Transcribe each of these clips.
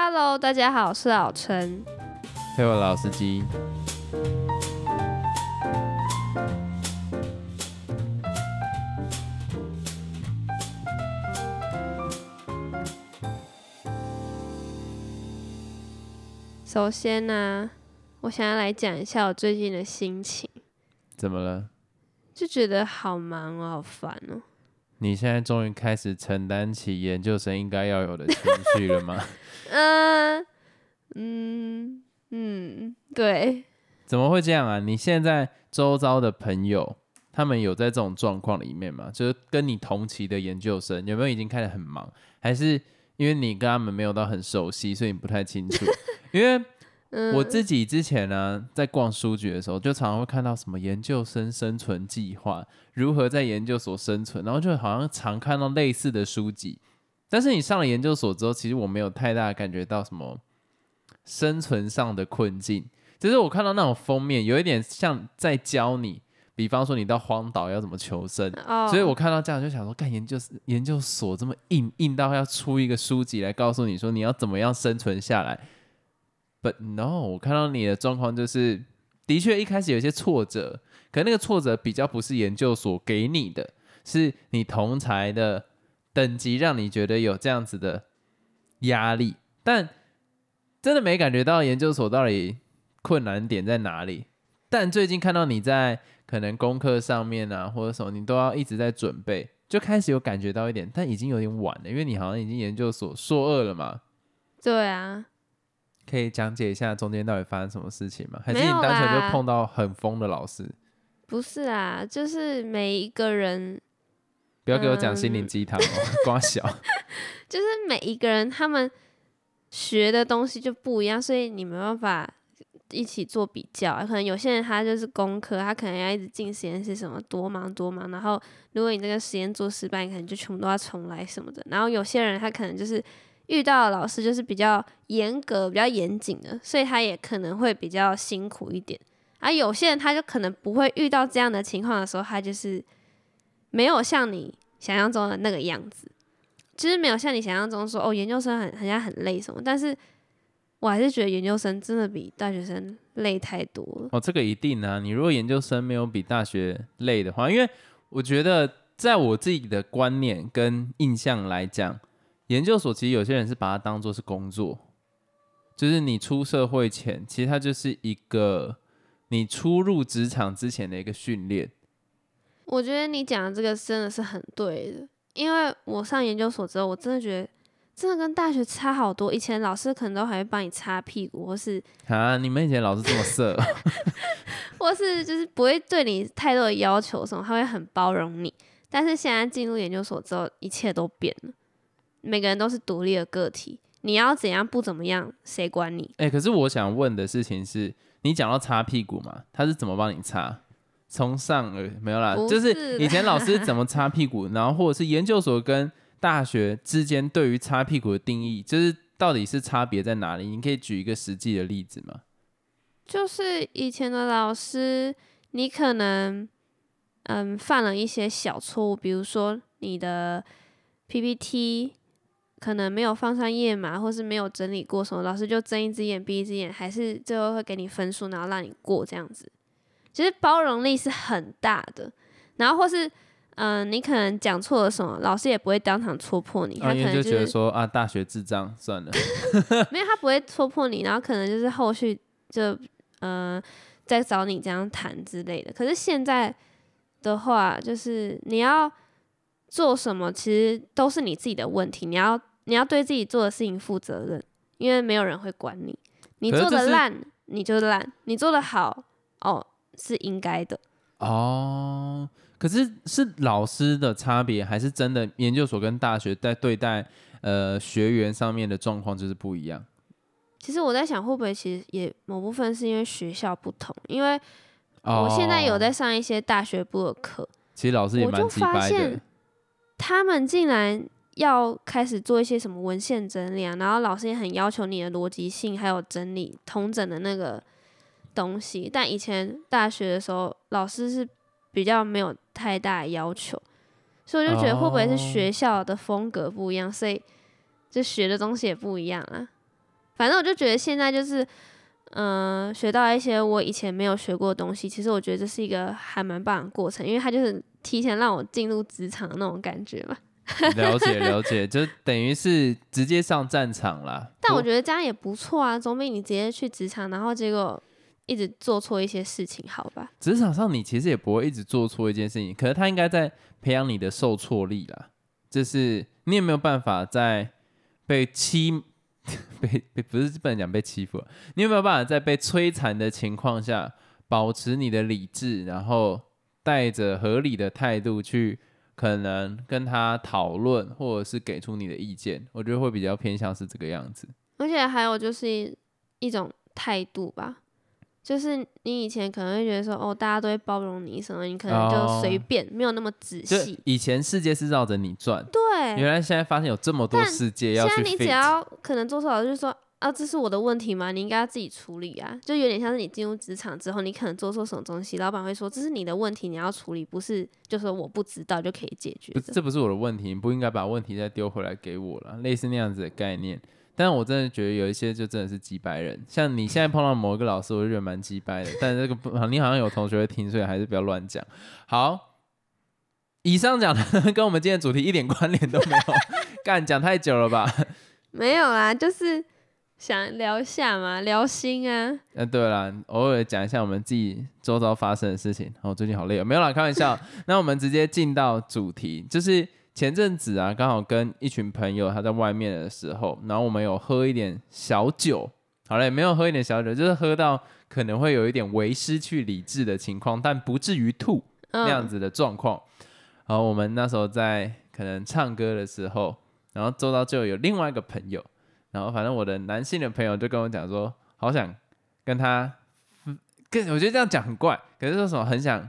Hello，大家好，我是老陈。陪我老司机。首先呢，我想要来讲一下我最近的心情，怎么了？就觉得好忙哦，好烦哦。你现在终于开始承担起研究生应该要有的情绪了吗？嗯嗯嗯，对，怎么会这样啊？你现在周遭的朋友，他们有在这种状况里面吗？就是跟你同期的研究生，有没有已经开始很忙？还是因为你跟他们没有到很熟悉，所以你不太清楚？因为嗯，我自己之前呢，在逛书局的时候，就常常会看到什么研究生生存计划，如何在研究所生存，然后就好像常看到类似的书籍。但是你上了研究所之后，其实我没有太大感觉到什么生存上的困境，只是我看到那种封面，有一点像在教你，比方说你到荒岛要怎么求生。哦，所以我看到这样就想说，干研究研究所这么硬硬到要出一个书籍来告诉你说你要怎么样生存下来。But no，我看到你的状况就是，的确一开始有一些挫折，可那个挫折比较不是研究所给你的，是你同才的等级让你觉得有这样子的压力，但真的没感觉到研究所到底困难点在哪里。但最近看到你在可能功课上面啊，或者什么，你都要一直在准备，就开始有感觉到一点，但已经有点晚了，因为你好像已经研究所硕二了嘛。对啊，可以讲解一下中间到底发生什么事情吗？还是你单纯就碰到很疯的老师？不是啊，就是每一个人，不要给我讲心嗯灵鸡汤哦，瓜小。就是每一个人他们学的东西就不一样，所以你没办法一起做比较。可能有些人他就是工科，他可能要一直进实验室，什么多忙多忙。然后如果你这个实验做失败，你可能就全部都要重来什么的。然后有些人他可能就是遇到的老师就是比较严格、比较严谨的，所以他也可能会比较辛苦一点。而有些人他就可能不会遇到这样的情况的时候，他就是没有像你想象中的那个样子。就是没有像你想象中说哦，研究生很很像很累什么，但是我还是觉得研究生真的比大学生累太多了。哦，这个一定啊！你如果研究生没有比大学累的话，因为我觉得在我自己的观念跟印象来讲，研究所其实有些人是把它当做是工作，就是你出社会前，其实它就是一个你初入职场之前的一个训练。我觉得你讲的这个真的是很对的，因为我上研究所之后，我真的觉得真的跟大学差好多。以前老师可能都还会帮你擦屁股，或是啊，你们以前老师这么色，或是就是不会对你太多的要求什么，他会很包容你。但是现在进入研究所之后，一切都变了，每个人都是独立的个体，你要怎样不怎么样，谁管你？哎、可是我想问的事情是，你讲到擦屁股嘛，他是怎么帮你擦？从上而没有啦，不就是是以前老师怎么擦屁股，然后或者是研究所跟大学之间对于擦屁股的定义，就是到底是差别在哪里？你可以举一个实际的例子吗？就是以前的老师，你可能嗯犯了一些小错误，比如说你的 PPT 可能没有放上页码，或是没有整理过什么，老师就睁一只眼闭一只眼，还是最后会给你分数，然后让你过这样子。其实包容力是很大的，然后或是嗯、你可能讲错了什么，老师也不会当场戳破你，他啊，可能就觉得说啊，大学智障算了，没有，他不会戳破你，然后可能就是后续就呃再找你这样谈之类的。可是现在的话，就是你要做什么，其实都是你自己的问题，你要你要对自己做的事情负责任，因为没有人会管你。你做的烂，你就烂；你做的好，哦，是应该的。哦。可是是老师的差别，还是真的研究所跟大学在对待呃学员上面的状况就是不一样？其实我在想，会不会其实也某部分是因为学校不同，因为我现在有哦在上一些大学部的课，其实老师也我就蛮鸡掰的发现。他们竟然要开始做一些什么文献整理啊，然后老师也很要求你的逻辑性，还有整理通整的那个东西。但以前大学的时候，老师是比较没有太大的要求，所以我就觉得会不会是哦学校的风格不一样，所以就学的东西也不一样啊。反正我就觉得现在就是，嗯、学到一些我以前没有学过的东西。其实我觉得这是一个还蛮棒的过程，因为它就是提前让我进入职场的那种感觉嘛。了解了解，就等于是直接上战场啦。但我觉得这样也不错啊，总比你直接去职场，然后结果一直做错一些事情好吧？职场上你其实也不会一直做错一件事情，可是他应该在培养你的受挫力啦。就是你有没有办法在被欺 被被不是不能讲被欺负，你有没有办法在被摧残的情况下保持你的理智，然后带着合理的态度去可能跟他讨论，或者是给出你的意见？我觉得会比较偏向是这个样子。而且还有就是一一种态度吧，就是你以前可能会觉得说，哦，大家都会包容你什么，你可能就随哦便，没有那么仔细。以前世界是绕着你转，对，原来现在发现有这么多世界要去现在你只。要可能做错了，就是说啊，这是我的问题吗？你应该要自己处理啊。就有点像是你进入职场之后，你可能做错什么东西，老板会说这是你的问题，你要处理，不是就说我不知道就可以解决不，这不是我的问题，你不应该把问题再丢回来给我了，类似那样子的概念。但我真的觉得有一些就真的是鸡掰人，像你现在碰到某一个老师，我就觉得蛮鸡掰的。但这个不，你好像有同学会听，所以还是不要乱讲。好，以上讲的 跟我们今天的主题一点关联都没有，干讲太久了吧？没有啦，就是想聊一下嘛，聊心啊。嗯，对了，偶尔讲一下我们自己周遭发生的事情。哦，最近好累哦，没有啦，开玩笑。那我们直接进到主题，就是前阵子啊，刚好跟一群朋友他在外面的时候，然后我们有喝一点小酒。好嘞，没有喝一点小酒，就是喝到可能会有一点微失去理智的情况，但不至于吐那样嗯，子的状况。然后我们那时候在可能唱歌的时候，然后周遭就有另外一个朋友，然后反正我的男性的朋友就跟我讲说，好想跟他，嗯跟我觉得这样讲很怪，可是说什么很想，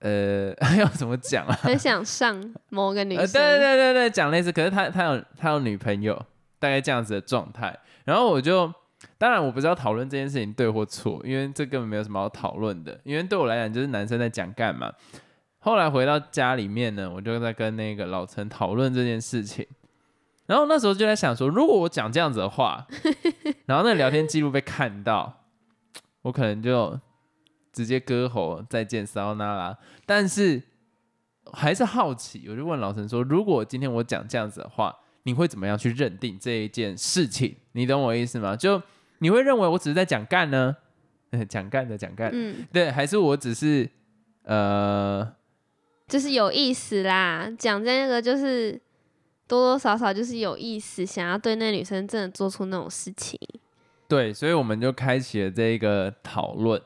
呃，要怎么讲啊？很想上某个女呃，生。对对对对，讲类似，可是他他有他有女朋友，大概这样子的状态。然后我就，当然我不知道讨论这件事情对或错，因为这根本没有什么好讨论的。因为对我来讲，就是男生在讲干嘛。后来回到家里面呢，我就在跟那个老陈讨论这件事情。然后那时候就在想说，如果我讲这样子的话，然后那聊天记录被看到，我可能就直接割喉再见骚那拉。但是还是好奇，我就问老陈说：“如果今天我讲这样子的话，你会怎么样去认定这一件事情？你懂我意思吗？就你会认为我只是在讲干呢？讲干的讲干，嗯，对，还是我只是呃，就是有意思啦。讲这个就是多多少少就是有意思，想要对那女生真的做出那种事情。对，所以我们就开启了这一个讨论。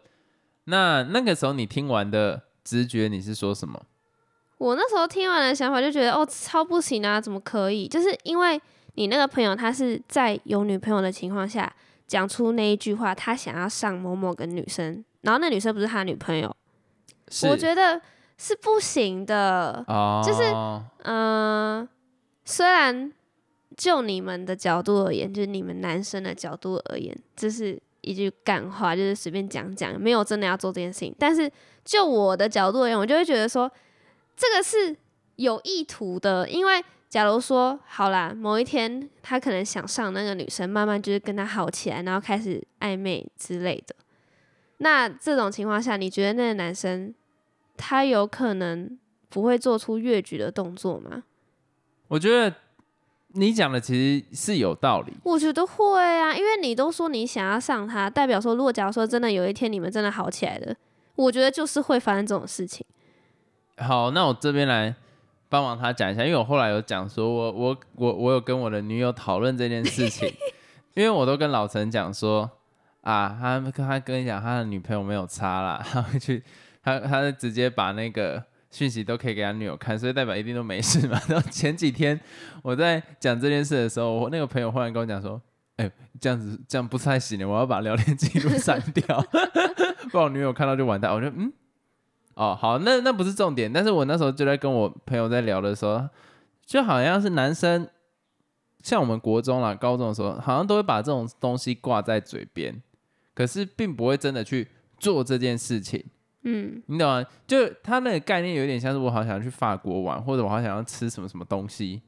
那那个时候你听完的直觉你是说什么？我那时候听完的想法就觉得，哦，超不行啊，怎么可以？就是因为你那个朋友他是在有女朋友的情况下讲出那一句话，他想要上某某个女生，然后那女生不是他女朋友，我觉得是不行的。哦，就是嗯、虽然就你们的角度而言，就是你们男生的角度而言，这是一句干话，就是随便讲讲，没有真的要做这件事情。但是就我的角度而言，我就会觉得说，这个是有意图的，因为假如说好啦，某一天他可能想上那个女生，慢慢就是跟她好起来，然后开始暧昧之类的。那这种情况下，你觉得那个男生他有可能不会做出越矩的动作吗？我觉得你讲的其实是有道理。我觉得会啊，因为你都说你想要上他，代表说如果假如说真的有一天你们真的好起来了，我觉得就是会发生这种事情。好，那我这边来帮忙他讲一下，因为我后来有讲说我我我我有跟我的女友讨论这件事情，因为我都跟老陈讲说啊，他他跟你讲他的女朋友没有差啦，他会去他他直接把那个讯息都可以给他女友看，所以代表一定都没事嘛。然后前几天我在讲这件事的时候，我那个朋友忽然跟我讲说。哎、这样子这样不太行，我要把聊天记录删掉，不然我女友看到就完蛋。我就嗯，哦，好，那那不是重点，但是我那时候就在跟我朋友在聊的时候，就好像是男生，像我们国中啦、高中的时候，好像都会把这种东西挂在嘴边，可是并不会真的去做这件事情，嗯，你懂吗？就他那个概念有点像是我好想要去法国玩，或者我好想要吃什么什么东西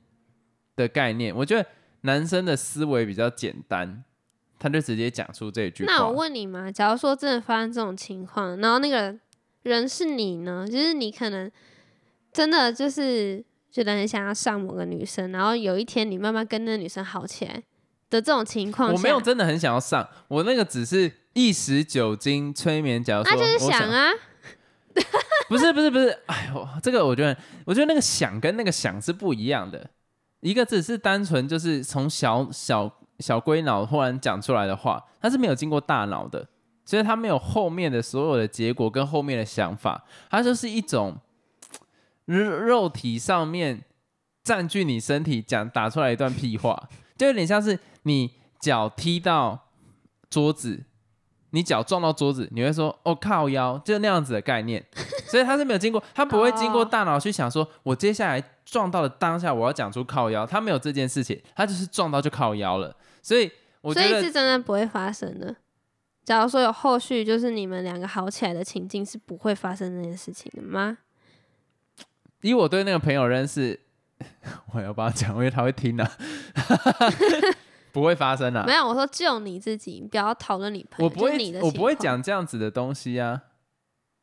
的概念。我觉得男生的思维比较简单，他就直接讲出这句话。那我问你嘛，假如说真的发生这种情况，然后那个人是你呢？就是你可能真的就是觉得很想要上某个女生，然后有一天你慢慢跟那个女生好起来的这种情况，我没有真的很想要上，我那个只是一时酒精催眠，假如说那就是我想啊，不是不是不是，哎呦，这个我觉得，我觉得那个想跟那个想是不一样的，一个只是单纯就是从小小小龟脑忽然讲出来的话，它是没有经过大脑的，所以它没有后面的所有的结果跟后面的想法，它就是一种肉肉体上面占据你身体讲打出来一段屁话，就有点像是你脚踢到桌子。你脚撞到桌子，你会说“哦靠腰”，就那样子的概念，所以他是没有经过，他不会经过哦大脑去想说，我接下来撞到的当下，我要讲出靠腰，他没有这件事情，他就是撞到就靠腰了，所以我觉得所以是真的不会发生的。假如说有后续，就是你们两个好起来的情境，是不会发生这件事情的吗？以我对那个朋友认识，我要帮他讲，因为他会听的、不会发生啊。没，有，我说就你自己，你不要讨论你朋友，我不会你的，我不会讲这样子的东西啊，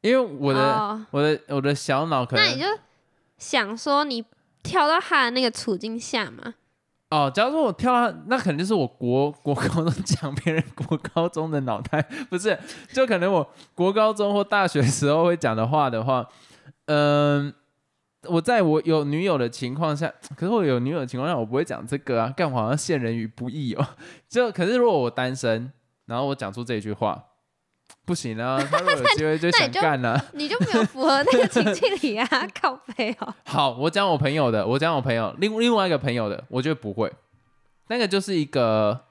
因为我的、哦。我的我的小脑可能那你就想说，你跳到他的那个处境下嘛？哦，假如说我跳到，那可能就是我国国高中讲别人国高中的脑袋，不是，就可能我国高中或大学时候会讲的话的话，嗯、我在我有女友的情况下，可是我有女友的情况下，我不会讲这个啊，干嘛好像陷人于不义哦。就可是如果我单身，然后我讲出这句话，不行啊，他如果有机会就想干啊。你就没有符合那个情境里啊，靠背哦。好，我讲我朋友的，我讲我朋友另另外一个朋友的，我觉得不会，那个就是一个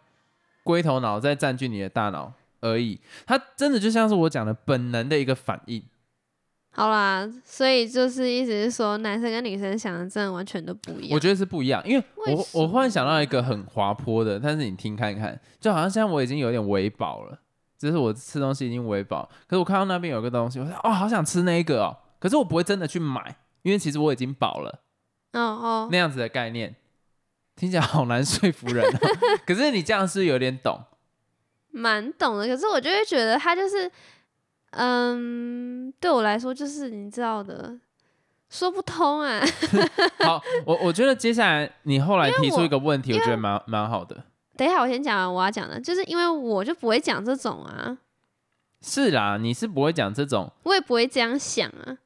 龟头脑在占据你的大脑而已，它真的就像是我讲的本能的一个反应。好啦，所以就是意思是说，男生跟女生想的真的完全都不一样。我觉得是不一样，因为我我忽然想到一个很滑坡的，但是你听看看，就好像现在我已经有点微饱了，就是我吃东西已经微饱，可是我看到那边有个东西，我说哦，好想吃那一个哦，可是我不会真的去买，因为其实我已经饱了。哦哦，那样子的概念，听起来好难说服人哦。可是你这样是是有点懂，蛮懂的。可是我就会觉得他就是，嗯，对我来说就是你知道的，说不通啊。好，我我觉得接下来你后来提出一个问题，我觉得蛮蛮好的。等一下，我先讲完我要讲的，就是因为我就不会讲这种啊，是啦，你是不会讲这种，我也不会这样想啊。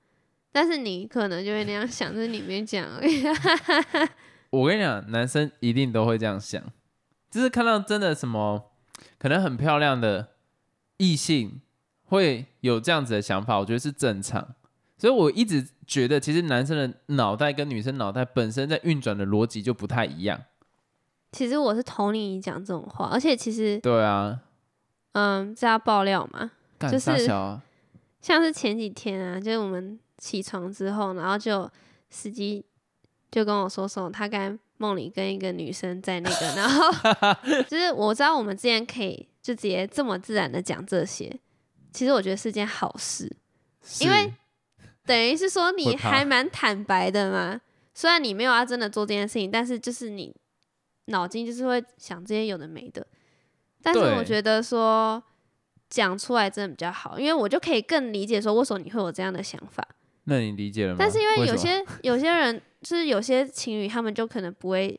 但是你可能就会那样想，就是你没讲而已。我跟你讲，男生一定都会这样想，就是看到真的什么可能很漂亮的异性会有这样子的想法，我觉得是正常。所以我一直觉得，其实男生的脑袋跟女生脑袋本身在运转的逻辑就不太一样。其实我是同理你讲这种话，而且其实，对啊，嗯，这要爆料嘛，干就是。像是前几天啊，就是我们起床之后，然后就司机就跟我说说，他刚才梦里跟一个女生在那个，然后 就是我知道我们之前可以就直接这么自然的讲这些，其实我觉得是件好事，因为 等于是说你还蛮坦白的嘛。虽然你没有要真的做这件事情，但是就是你脑筋就是会想这些有的没的。但是我觉得说讲出来真的比较好，因为我就可以更理解说为什么你会有这样的想法。那你理解了吗？但是因为有些有些人就是有些情侣，他们就可能不会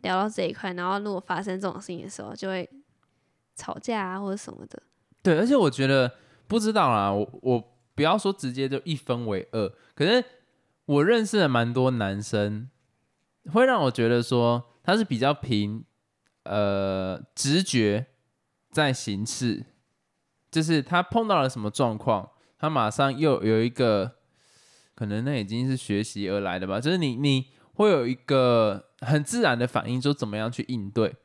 聊到这一块，然后如果发生这种事情的时候，就会吵架啊或者什么的。对，而且我觉得不知道啦，我我不要说直接就一分为二，可是我认识了蛮多男生，会让我觉得说他是比较凭呃直觉在行事，就是他碰到了什么状况，他马上又有一个可能那已经是学习而来的吧，就是你你会有一个很自然的反应，说怎么样去应对。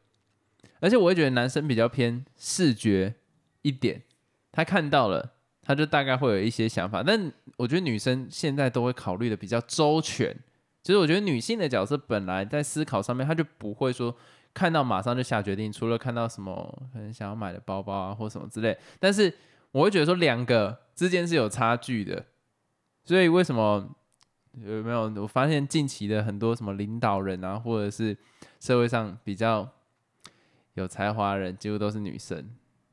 而且我会觉得男生比较偏视觉一点，他看到了，他就大概会有一些想法。但我觉得女生现在都会考虑的比较周全，其实我觉得女性的角色本来在思考上面，她就不会说看到马上就下决定，除了看到什么可能想要买的包包啊或什么之类。但是我会觉得说两个之间是有差距的，所以为什么有没有？我发现近期的很多什么领导人啊，或者是社会上比较有才华的人几乎都是女生，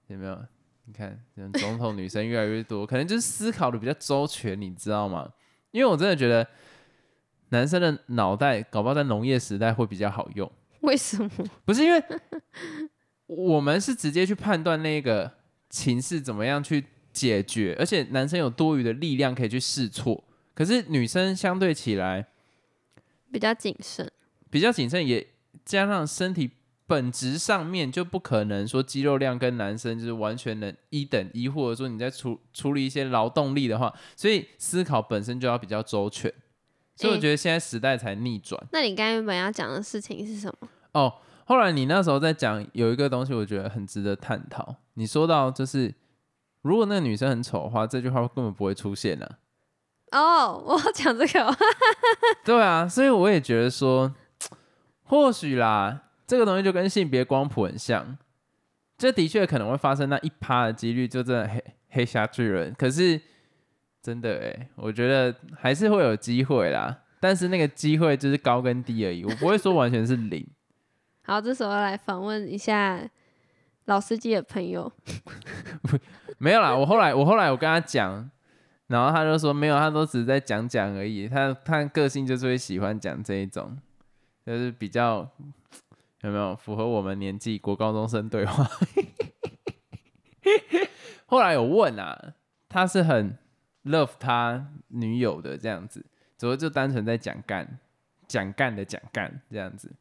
有没有？你看，总统女生越来越多，可能就是思考的比较周全，你知道吗？因为我真的觉得男生的脑袋搞不好在农业时代会比较好用。为什么？不是因为我们是直接去判断那个情势怎么样去解决，而且男生有多余的力量可以去试错，可是女生相对起来比较谨慎，比较谨慎，也加上身体本质上面就不可能说肌肉量跟男生就是完全能一等一，或者说你在处处理一些劳动力的话，所以思考本身就要比较周全，所以我觉得现在时代才逆转。那你刚才原本要讲的事情是什么？哦，后来你那时候在讲有一个东西，我觉得很值得探讨。你说到就是，如果那个女生很丑的话，这句话根本不会出现呢、哦，我讲这个哦，对啊，所以我也觉得说，或许啦，这个东西就跟性别光谱很像，这的确可能会发生那一趴的几率，就真的黑黑瞎巨人。可是真的哎，我觉得还是会有机会啦，但是那个机会就是高跟低而已，我不会说完全是零。好，这时候来访问一下老司机的朋友。没有啦，我后来我后来我跟他讲，然后他就说没有，他都只是在讲讲而已。他他个性就是会喜欢讲这一种，就是比较有没有符合我们年纪国高中生对话。后来有问啊，他是很 love 他女友的这样子，只不过就单纯在讲干，讲干的讲干这样子，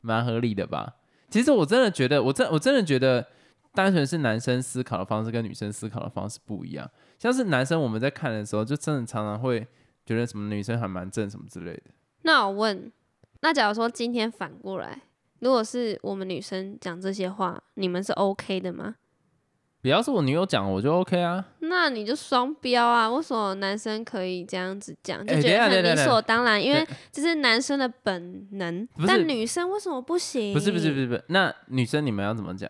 蛮合理的吧？其实我真的觉得，我真我真的觉得。单纯是男生思考的方式跟女生思考的方式不一样。像是男生我们在看的时候，就真的常常会觉得什么女生还蛮正什么之类的。那我问，那假如说今天反过来，如果是我们女生讲这些话，你们是 OK 的吗？只要是我女友讲，我就 OK 啊。那你就双标啊！为什么男生可以这样子讲，就哎觉得很理所当然？因为这是男生的本能但女生为什么不行？不是不是不是不是，那女生你们要怎么讲？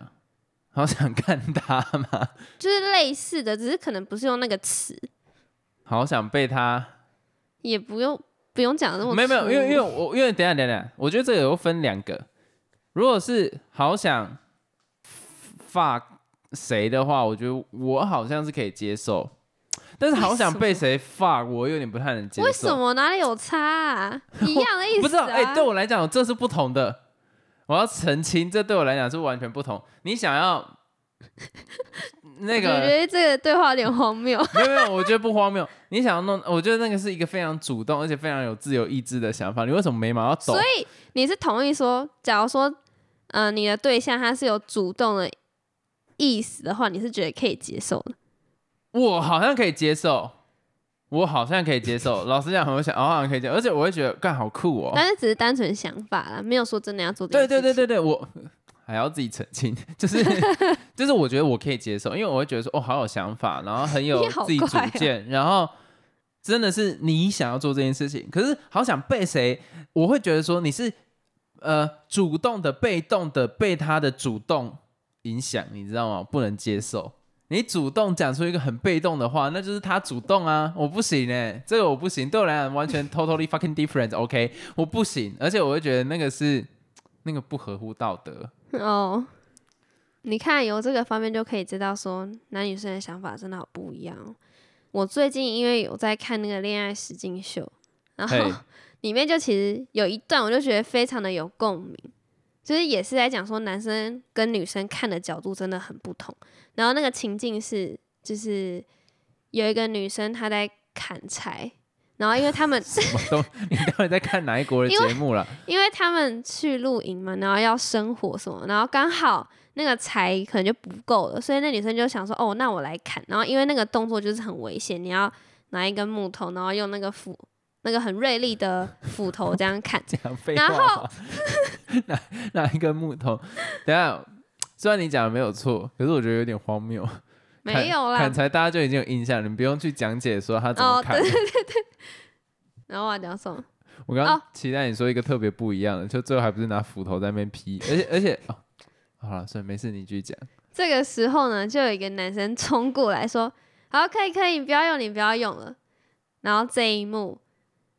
好想看他吗？就是类似的，只是可能不是用那个词，好想被他？也不用不用讲那么没有没有，因为因为我因为等下等一下，我觉得这个有分两个。如果是好想发谁的话，我觉得我好像是可以接受，但是好想被谁发，我有点不太能接受。为什么哪里有差啊？一样的意思、啊。不知道，哎、对我来讲，这是不同的。我要澄清，这对我来讲是完全不同。你想要那个我觉得这个对话有点荒谬。没有没有，我觉得不荒谬。你想要弄，我觉得那个是一个非常主动而且非常有自由意志的想法。你为什么眉毛要抖所？以你是同意说，假如说，呃，你的对象他是有主动的意思的话，你是觉得可以接受的？我好像可以接受，我好像可以接受。老实讲，我想，我好像可以接受，而且我会觉得，干好酷哦。但是只是单纯想法啦，没有说真的要做这对。对对对对，我还要自己澄清，就是 就是我觉得我可以接受，因为我会觉得说哦，好有想法，然后很 有自己主见，然后真的是你想要做这件事情，可是好想被谁，我会觉得说你是呃主动的、被动的被他的主动影响，你知道吗？不能接受。你主动讲出一个很被动的话，那就是他主动啊，我不行哎、这个我不行，对我来讲完全 totally fucking different，OK，、我不行，而且我会觉得那个是那个不合乎道德。哦，你看由这个方面就可以知道说男女生的想法真的好不一样哦。我最近因为有在看那个恋爱实境秀，然嘿后里面就其实有一段我就觉得非常的有共鸣，就是也是在讲说男生跟女生看的角度真的很不同。然后那个情境是就是有一个女生她在砍柴，然后因为他们 什么都，你到底在看哪一国的节目了？因为他们去露营嘛，然后要生火什么，然后刚好那个柴可能就不够了，所以那女生就想说，哦，那我来砍。然后因为那个动作就是很危险，你要拿一根木头，然后用那个斧，那个很锐利的斧头这样砍。讲废然话吗？拿拿一根木头，等一下，虽然你讲的没有错，可是我觉得有点荒谬。没有啦砍，柴大家就已经有印象，你不用去讲解说他怎么哦，砍。对对对对。然后我要讲什么？我刚刚哦期待你说一个特别不一样的，就最后还不是拿斧头在那边劈，而且而且哦，好了，算了没事，你继续讲。这个时候呢，就有一个男生冲过来说：“好，可以可以，你不要用，你不要用了。”然后这一幕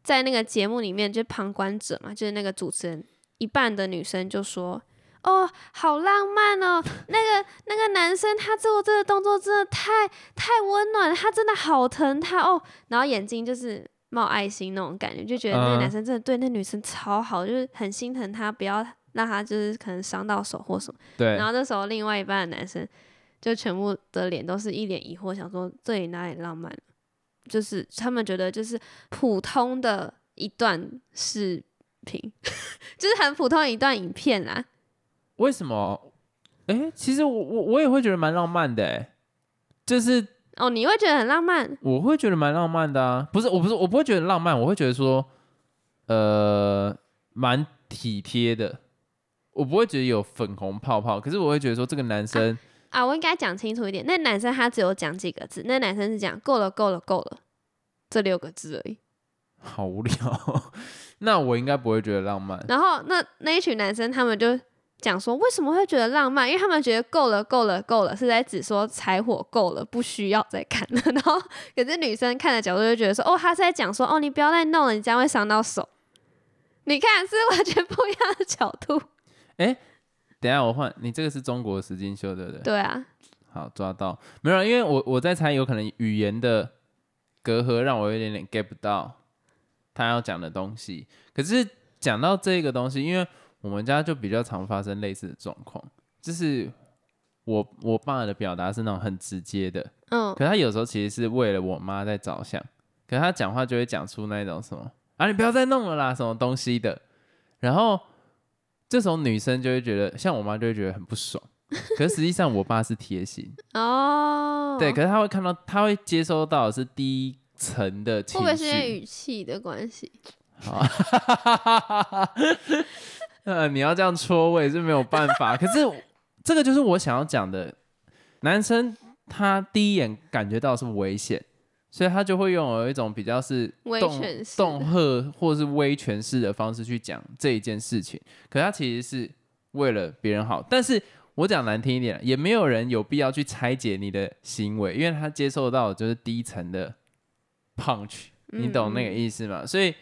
在那个节目里面，就旁观者嘛，就是那个主持人，一半的女生就说：“哦，好浪漫哦，那个那个男生他做这个动作真的太太温暖了，他真的好疼他哦，然后眼睛就是冒爱心那种感觉，就觉得那个嗯男生真的对那女生超好，就是很心疼她，不要让她就是可能伤到手或什么。对然，后这时候另外一半的男生就全部的脸都是一脸疑惑，想说这里哪里浪漫了？就是他们觉得就是普通的一段视频，就是很普通的一段影片啦。为什么？哎、其实我我我也会觉得蛮浪漫的，哎，就是哦，你会觉得很浪漫？我会觉得蛮浪漫的啊，不是，我不是，我不会觉得浪漫，我会觉得说，呃，蛮体贴的。我不会觉得有粉红泡泡，可是我会觉得说这个男生，啊，我应该讲清楚一点。那男生他只有讲几个字，那男生是讲够了，够了，够了，这六个字而已。好无聊。那我应该不会觉得浪漫。然后那那一群男生他们就讲说，为什么会觉得浪漫？因为他们觉得够了，够了，够了，是在指说柴火够了，不需要再看了。然后可是女生看的角度就觉得说，哦，他是在讲说，哦，你不要再弄了，你这样会伤到手。你看是完全不一样的角度。等下我换，你这个是中国实境秀对不对？对啊，好抓到，没有啊，因为我我在猜，有可能语言的隔阂让我有一点点 get 不到他要讲的东西。可是讲到这个东西，因为我们家就比较常发生类似的状况，就是我我爸的表达是那种很直接的，嗯，可他有时候其实是为了我妈在着想，可他讲话就会讲出那种什么啊，你不要再弄了啦，什么东西的，然后这时候女生就会觉得，像我妈就会觉得很不爽，可是实际上我爸是贴心，哦，对，可是他会看到，他会接收到的是第一层的会情不会是因。语气的关系？好，呃，你要这样戳我也是没有办法。可是这个就是我想要讲的，男生他第一眼感觉到是危险，所以他就会用有一种比较是威动权式恫吓或是威权式的方式去讲这一件事情。可他其实是为了别人好，但是我讲难听一点，也没有人有必要去拆解你的行为，因为他接受到的就是低层的 punch，你懂那个嗯意思吗？所以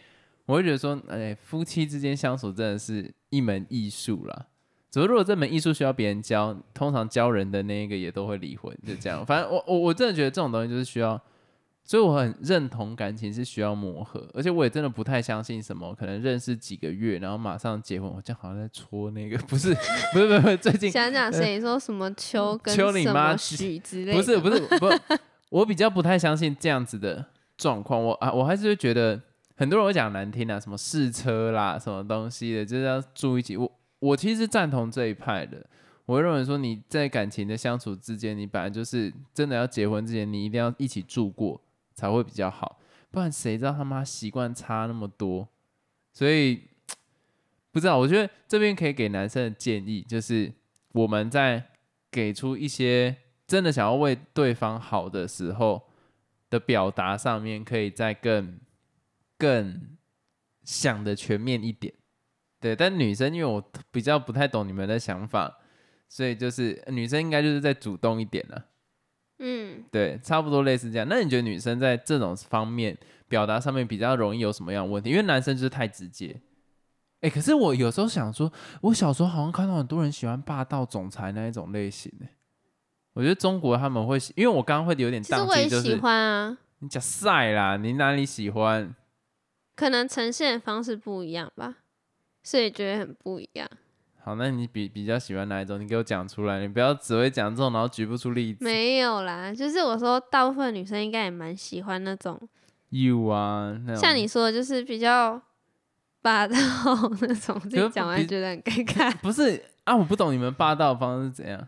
我会觉得说，哎，夫妻之间相处真的是一门艺术啦。只不过如果这门艺术需要别人教，通常教人的那一个也都会离婚，就这样。反正我我我真的觉得这种东西就是需要，所以我很认同感情是需要磨合，而且我也真的不太相信什么可能认识几个月然后马上结婚。我这样好像在戳那个，不是不是不是不是，最近想讲谁说什么秋跟秋你什么妈许之类的？不是不是不，我比较不太相信这样子的状况。我啊，我还是会觉得很多人会讲难听啊，什么试车啦，什么东西的，就是要住一起。我我其实是赞同这一派的。我会认为说你在感情的相处之间，你本来就是真的要结婚之前，你一定要一起住过才会比较好，不然谁知道他妈习惯差那么多？所以 不知道，我觉得这边可以给男生的建议就是，我们在给出一些真的想要为对方好的时候的表达上面，可以再更更想的全面一点。对，但女生因为我比较不太懂你们的想法，所以就是女生应该就是再主动一点了。嗯，对，差不多类似这样。那你觉得女生在这种方面表达上面比较容易有什么样的问题？因为男生就是太直接。哎、可是我有时候想说，我小时候好像看到很多人喜欢霸道总裁那一种类型的。我觉得中国他们会喜，因为我刚刚会有点其实宕机，就我也喜欢啊，你讲晒啦，你哪里喜欢？可能呈现的方式不一样吧，所以觉得很不一样。好，那你比比较喜欢哪一种？你给我讲出来，你不要只会讲这种，然后举不出例子。没有啦，就是我说大部分女生应该也蛮喜欢那种，you 啊，那种像你说的，就是比较霸道 那种，自己讲完觉得很尴尬，不是啊？我不懂你们霸道方式是怎样。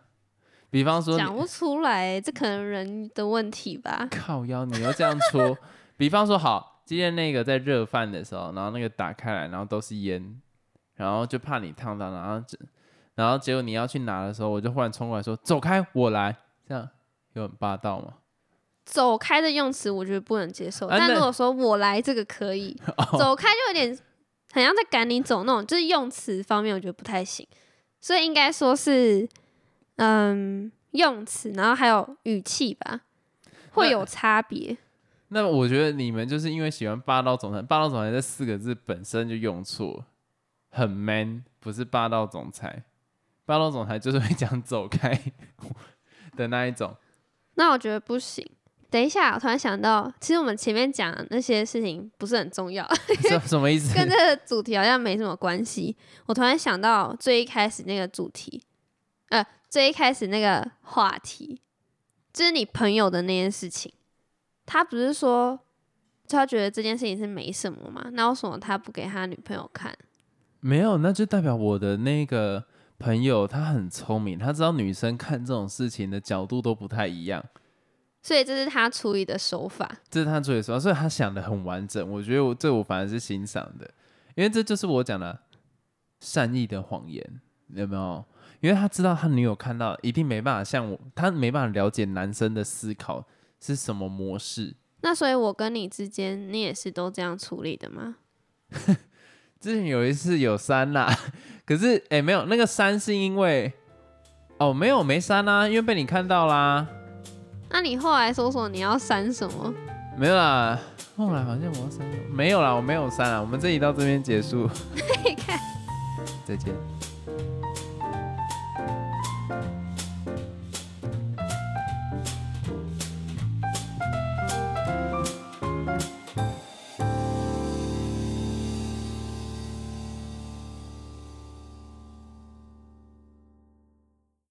比方说，讲不出来，这可能人的问题吧。靠腰，你要这样戳。比方说，好，今天那个在热饭的时候，然后那个打开来，然后都是烟，然后就怕你烫到，然后这，然后结果你要去拿的时候，我就忽然冲过来说：“走开，我来。”这样有很霸道吗？走开的用词我觉得不能接受，但如果说我来这个可以，走开就有点很像在赶你走那种，就是用词方面我觉得不太行，所以应该说是嗯用词，然后还有语气吧，会有差别。那我觉得你们就是因为喜欢霸道总裁，霸道总裁这四个字本身就用错，很 man，不是霸道总裁。霸道总裁就是会讲走开的那一种。那我觉得不行。等一下，我突然想到，其实我们前面讲的那些事情不是很重要，什什么意思？跟这个主题好像没什么关系。我突然想到最一开始那个主题，呃，最一开始那个话题，就是你朋友的那件事情。他不是说他觉得这件事情是没什么吗？那为什么他不给他女朋友看？没有，那就代表我的那个朋友他很聪明，他知道女生看这种事情的角度都不太一样。所以这是他处理的手法，这是他处理手法，所以他想的很完整。我觉得我这我反而是欣赏的，因为这就是我讲的善意的谎言，有没有？因为他知道他女友看到一定没办法像我，他没办法了解男生的思考是什么模式。那所以我跟你之间，你也是都这样处理的吗？之前有一次有删啦，可是哎没有，那个删是因为哦没有没删啊，因为被你看到啦。那你后来说说你要删什么？没有啦，后来好像我要删，没有啦，我没有删啦。我们这里到这边结束，看，再见。